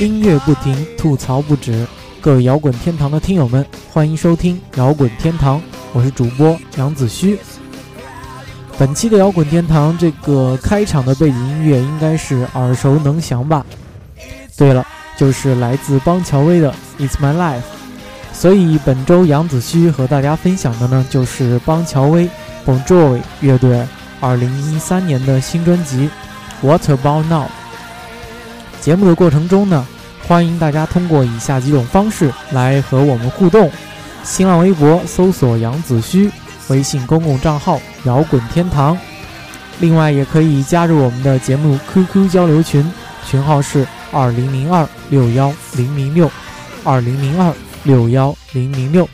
音乐不停，吐槽不止。各位摇滚天堂的听友们，欢迎收听摇滚天堂，我是主播杨子虚。本期的摇滚天堂，这个开场的背景音乐应该是耳熟能详吧？对了，就是来自邦乔威的《It's My Life》。所以本周杨子虚和大家分享的呢，就是邦乔威 Bon Jovi 乐队2013年的新专辑《What About Now》。节目的过程中呢，欢迎大家通过以下几种方式来和我们互动：新浪微博搜索杨子虚，微信公共账号摇滚天堂。另外，也可以加入我们的节目 QQ 交流群，群号是二零零二六幺零零六二零零二。六幺零零六，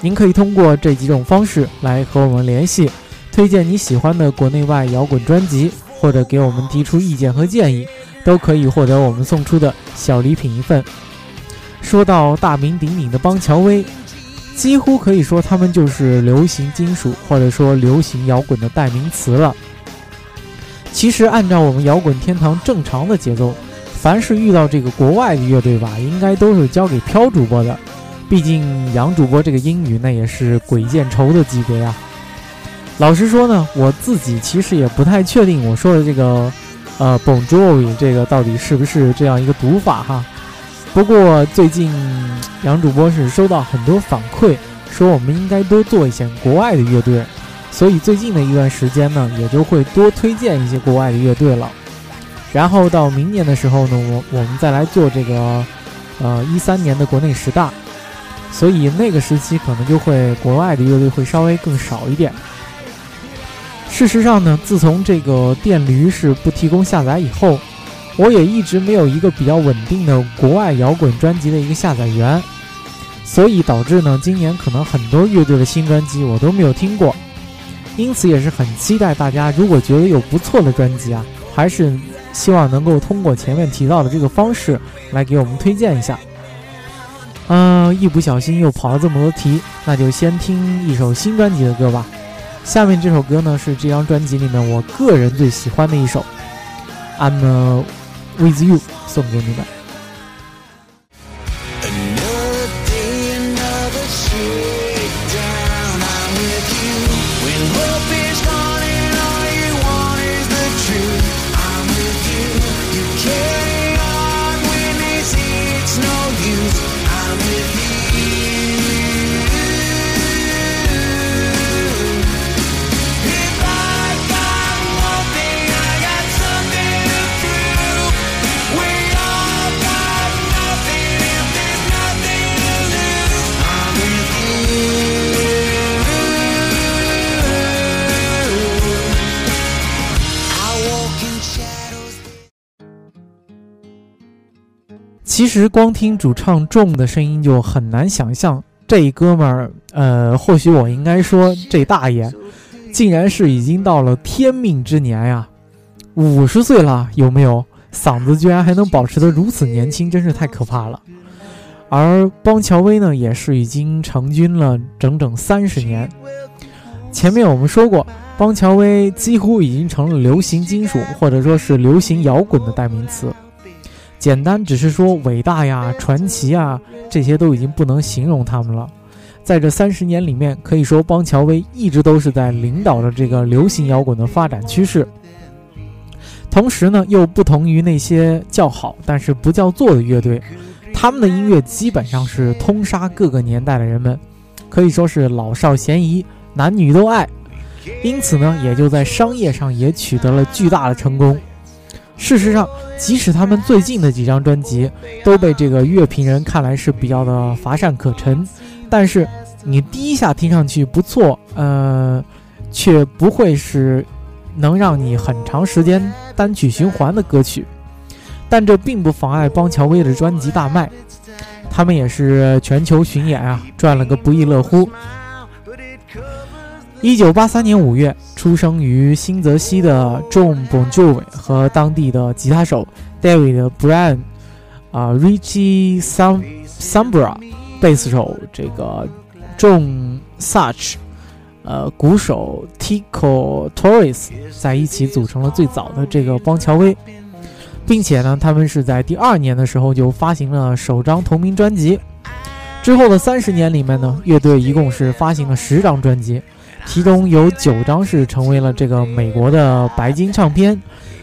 您可以通过这几种方式来和我们联系，推荐你喜欢的国内外摇滚专辑，或者给我们提出意见和建议，都可以获得我们送出的小礼品一份。说到大名鼎鼎的邦乔威，几乎可以说他们就是流行金属或者说流行摇滚的代名词了。其实按照我们摇滚天堂正常的节奏。凡是遇到这个国外的乐队吧，应该都是交给飘主播的。毕竟杨主播这个英语那也是鬼见愁的级别呀。老实说呢，我自己其实也不太确定我说的这个，呃，Bon Jovi 这个到底是不是这样一个读法哈。不过最近杨主播是收到很多反馈，说我们应该多做一些国外的乐队，所以最近的一段时间呢，也就会多推荐一些国外的乐队了。然后到明年的时候呢，我我们再来做这个，呃，一三年的国内十大，所以那个时期可能就会国外的乐队会稍微更少一点。事实上呢，自从这个电驴是不提供下载以后，我也一直没有一个比较稳定的国外摇滚专辑的一个下载源，所以导致呢，今年可能很多乐队的新专辑我都没有听过，因此也是很期待大家如果觉得有不错的专辑啊，还是。希望能够通过前面提到的这个方式来给我们推荐一下。嗯，一不小心又跑了这么多题，那就先听一首新专辑的歌吧。下面这首歌呢是这张专辑里面我个人最喜欢的一首，《I'm With You》，送给你们。其实光听主唱重的声音就很难想象，这哥们儿，呃，或许我应该说这大爷，竟然是已经到了天命之年呀，五十岁了，有没有？嗓子居然还能保持得如此年轻，真是太可怕了。而邦乔威呢，也是已经成军了整整三十年。前面我们说过，邦乔威几乎已经成了流行金属或者说是流行摇滚的代名词。简单只是说伟大呀、传奇呀，这些都已经不能形容他们了。在这三十年里面，可以说邦乔威一直都是在领导着这个流行摇滚的发展趋势。同时呢，又不同于那些叫好但是不叫座的乐队，他们的音乐基本上是通杀各个年代的人们，可以说是老少咸宜，男女都爱。因此呢，也就在商业上也取得了巨大的成功。事实上，即使他们最近的几张专辑都被这个乐评人看来是比较的乏善可陈，但是你第一下听上去不错，呃，却不会是能让你很长时间单曲循环的歌曲。但这并不妨碍邦乔威的专辑大卖，他们也是全球巡演啊，赚了个不亦乐乎。一九八三年五月，出生于新泽西的 John Bon Jovi 和当地的吉他手 David Bryan，啊，Richie Sam Sambra，贝斯手这个 John Such，呃，鼓手 Tico Torres 在一起组成了最早的这个邦乔威，并且呢，他们是在第二年的时候就发行了首张同名专辑。之后的三十年里面呢，乐队一共是发行了十张专辑，其中有九张是成为了这个美国的白金唱片，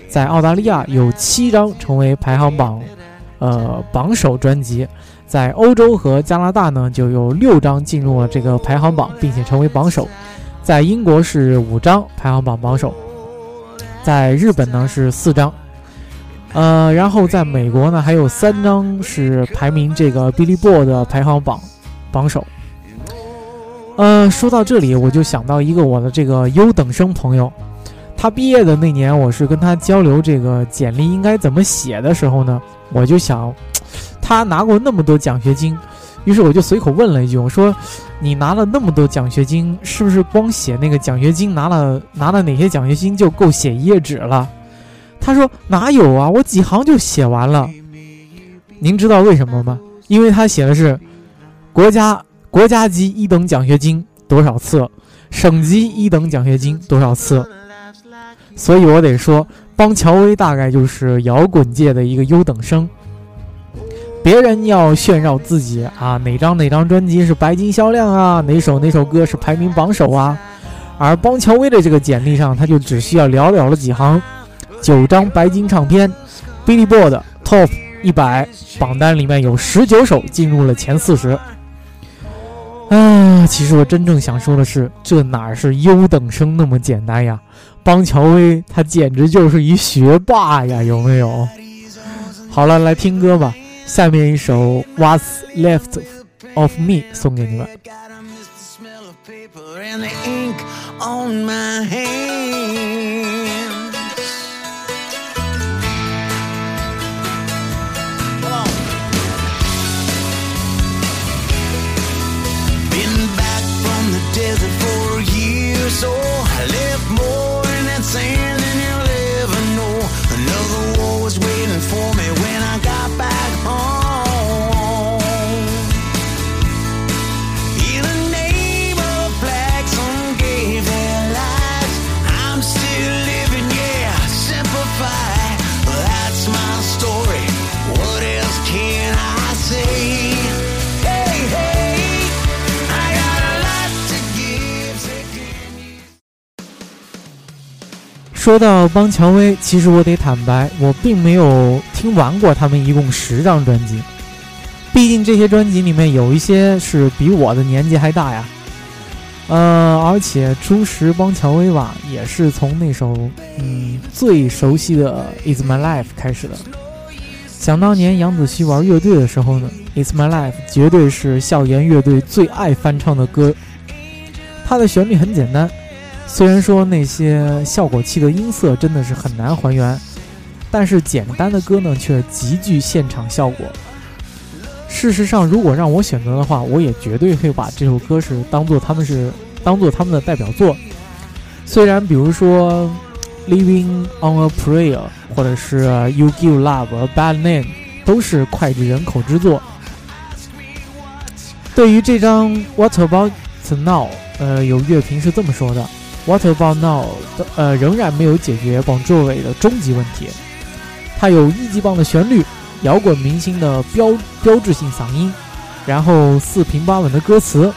在澳大利亚有七张成为排行榜，呃榜首专辑，在欧洲和加拿大呢就有六张进入了这个排行榜，并且成为榜首，在英国是五张排行榜榜首，在日本呢是四张。呃，然后在美国呢，还有三张是排名这个 Billboard 的排行榜榜首。呃，说到这里，我就想到一个我的这个优等生朋友，他毕业的那年，我是跟他交流这个简历应该怎么写的时候呢，我就想，他拿过那么多奖学金，于是我就随口问了一句，我说：“你拿了那么多奖学金，是不是光写那个奖学金拿了拿了哪些奖学金就够写一页纸了？”他说：“哪有啊，我几行就写完了。您知道为什么吗？因为他写的是国家国家级一等奖学金多少次，省级一等奖学金多少次。所以我得说，邦乔威大概就是摇滚界的一个优等生。别人要炫耀自己啊，哪张哪张专辑是白金销量啊，哪首哪首歌是排名榜首啊，而邦乔威的这个简历上，他就只需要寥寥的几行。”九张白金唱片，Billboard Top 一百榜单里面有十九首进入了前四十。啊，其实我真正想说的是，这哪是优等生那么简单呀？邦乔威他简直就是一学霸呀，有没有？好了，来听歌吧，下面一首 What's Left of Me 送给你们。So I live more. 说到邦乔威，其实我得坦白，我并没有听完过他们一共十张专辑。毕竟这些专辑里面有一些是比我的年纪还大呀。呃，而且初识邦乔威吧，也是从那首嗯最熟悉的《Is My Life》开始的。想当年杨子希玩乐队的时候呢，《Is My Life》绝对是校园乐队最爱翻唱的歌。它的旋律很简单。虽然说那些效果器的音色真的是很难还原，但是简单的歌呢却极具现场效果。事实上，如果让我选择的话，我也绝对会把这首歌是当做他们是当做他们的代表作。虽然比如说《Living on a Prayer》或者是《You Give Love a Bad Name》都是脍炙人口之作。对于这张《What About Now》，呃，有乐评是这么说的。What About Now 的呃仍然没有解决 Bon Jovi 的终极问题，它有一级棒的旋律，摇滚明星的标标志性嗓音，然后四平八稳的歌词。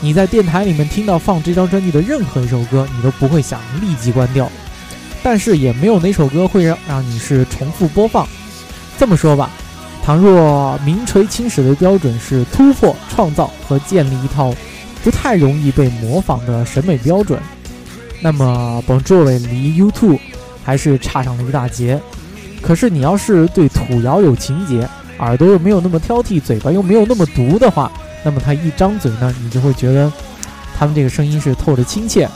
你在电台里面听到放这张专辑的任何一首歌，你都不会想立即关掉，但是也没有哪首歌会让让你是重复播放。这么说吧，倘若名垂青史的标准是突破、创造和建立一套。不太容易被模仿的审美标准，那么 Bon Jovi 离 U2 还是差上了一大截。可是你要是对土窑有情节，耳朵又没有那么挑剔，嘴巴又没有那么毒的话，那么他一张嘴呢，你就会觉得他们这个声音是透着亲切，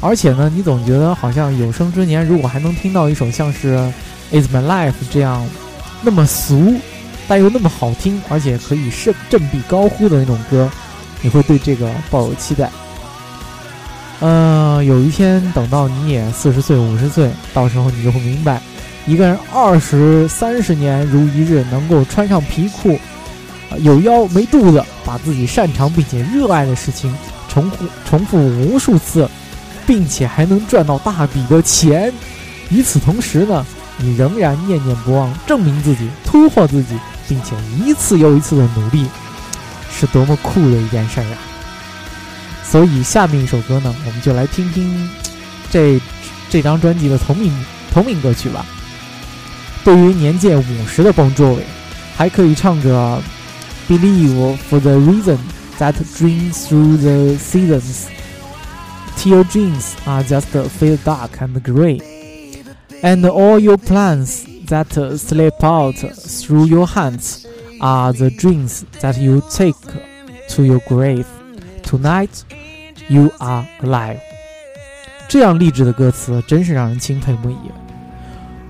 而且呢，你总觉得好像有生之年如果还能听到一首像是《Is My Life》这样那么俗，但又那么好听，而且可以振振臂高呼的那种歌。你会对这个抱有期待。呃，有一天等到你也四十岁、五十岁，到时候你就会明白，一个人二十三十年如一日，能够穿上皮裤，有腰没肚子，把自己擅长并且热爱的事情重复重复无数次，并且还能赚到大笔的钱。与此同时呢，你仍然念念不忘证明自己、突破自己，并且一次又一次的努力，是多么酷的一件事呀！所以下面一首歌呢，我们就来听听这这张专辑的同名同名歌曲吧。对于年届五十的邦卓伟，还可以唱着。Believe for the reason that dreams through the seasons. Till dreams are just feel dark and gray, and all your plans that slip out through your hands Are the dreams that you take to your grave. Tonight, you are alive. 这样励志的歌词真是让人钦佩不已。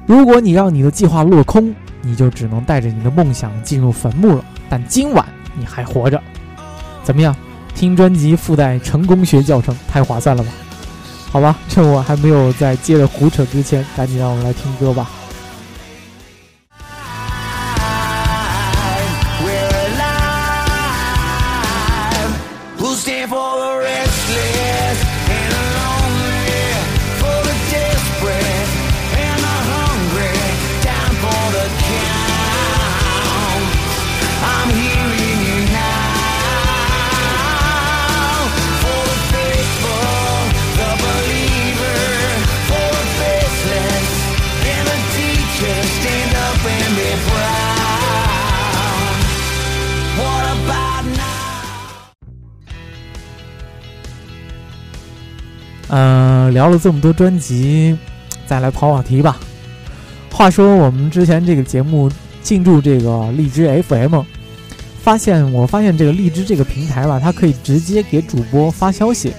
如果你让你的计划落空，你就只能带着你的梦想进入坟墓了。但今晚你还活着，怎么样？听专辑附带成功学教程，太划算了吧？好吧，趁我还没有在接着胡扯之前，赶紧让我们来听歌吧。嗯，聊了这么多专辑，再来跑跑题吧。话说我们之前这个节目进驻这个荔枝 FM，发现我发现这个荔枝这个平台吧，它可以直接给主播发消息，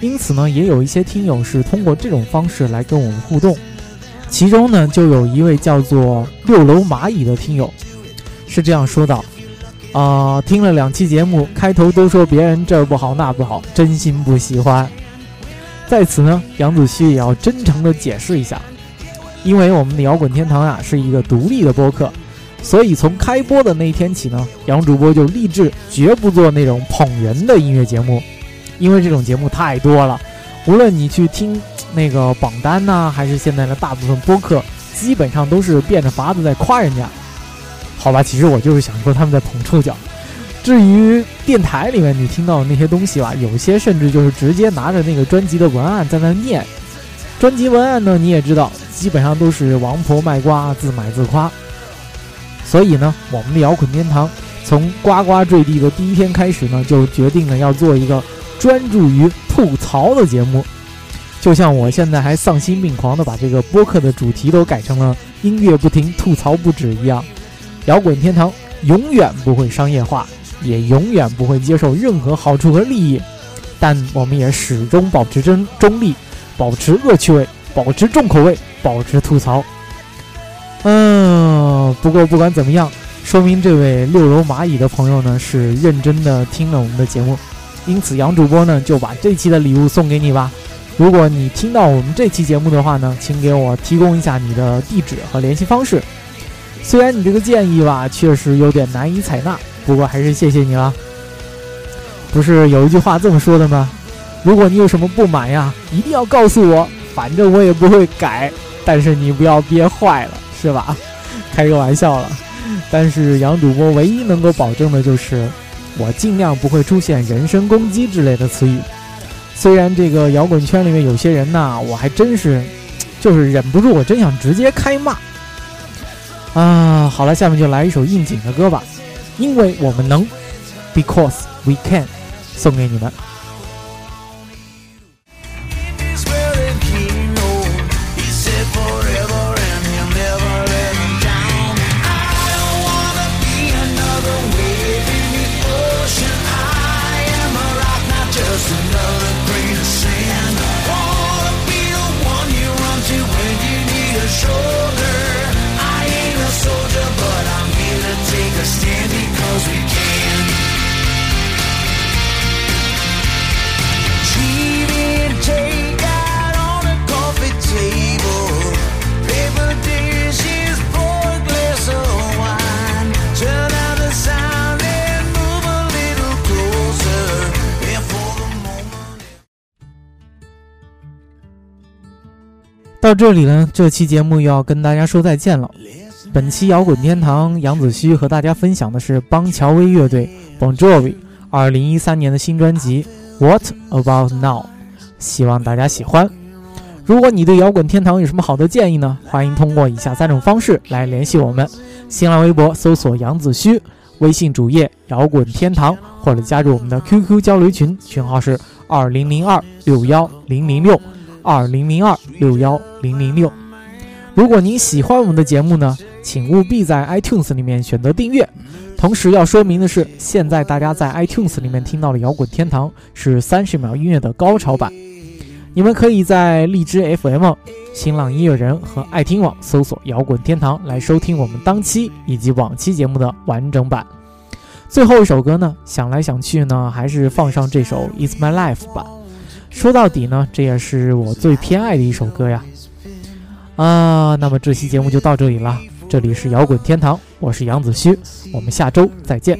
因此呢，也有一些听友是通过这种方式来跟我们互动。其中呢，就有一位叫做六楼蚂蚁的听友是这样说道：“啊，听了两期节目，开头都说别人这儿不好那不好，真心不喜欢。”在此呢，杨子胥也要真诚的解释一下，因为我们的摇滚天堂啊是一个独立的播客，所以从开播的那一天起呢，杨主播就立志绝不做那种捧人的音乐节目，因为这种节目太多了，无论你去听那个榜单呢，还是现在的大部分播客，基本上都是变着法子在夸人家。好吧，其实我就是想说他们在捧臭脚。至于电台里面你听到的那些东西吧，有些甚至就是直接拿着那个专辑的文案在那念。专辑文案呢，你也知道，基本上都是王婆卖瓜，自卖自夸。所以呢，我们的摇滚天堂从呱呱坠地的第一天开始呢，就决定了要做一个专注于吐槽的节目。就像我现在还丧心病狂的把这个播客的主题都改成了“音乐不停，吐槽不止”一样，摇滚天堂永远不会商业化。也永远不会接受任何好处和利益，但我们也始终保持真中立，保持恶趣味，保持重口味，保持吐槽。嗯，不过不管怎么样，说明这位六楼蚂蚁的朋友呢是认真的听了我们的节目，因此杨主播呢就把这期的礼物送给你吧。如果你听到我们这期节目的话呢，请给我提供一下你的地址和联系方式。虽然你这个建议吧，确实有点难以采纳。不过还是谢谢你了。不是有一句话这么说的吗？如果你有什么不满呀，一定要告诉我，反正我也不会改。但是你不要憋坏了，是吧？开个玩笑了。但是杨主播唯一能够保证的就是，我尽量不会出现人身攻击之类的词语。虽然这个摇滚圈里面有些人呐，我还真是，就是忍不住，我真想直接开骂。啊，好了，下面就来一首应景的歌吧。因为我们能，because we can，送给你们。 到这里呢，这期节目又要跟大家说再见了。本期摇滚天堂，杨子虚和大家分享的是邦乔威乐队 Bon Jovi 二零一三年的新专辑 What About Now，希望大家喜欢。如果你对摇滚天堂有什么好的建议呢？欢迎通过以下三种方式来联系我们：新浪微博搜索杨子虚，微信主页摇滚天堂，或者加入我们的 QQ 交流群，群号是二零零二六幺零零六二零零二六幺零零六。如果您喜欢我们的节目呢，请务必在 iTunes 里面选择订阅。同时要说明的是，现在大家在 iTunes 里面听到的摇滚天堂是三十秒音乐的高潮版。你们可以在荔枝 FM、新浪音乐人和爱听网搜索“摇滚天堂”来收听我们当期以及往期节目的完整版。最后一首歌呢，想来想去呢，还是放上这首《It's My Life》吧。说到底呢，这也是我最偏爱的一首歌呀。啊，那么这期节目就到这里了。这里是摇滚天堂，我是杨子虚，我们下周再见。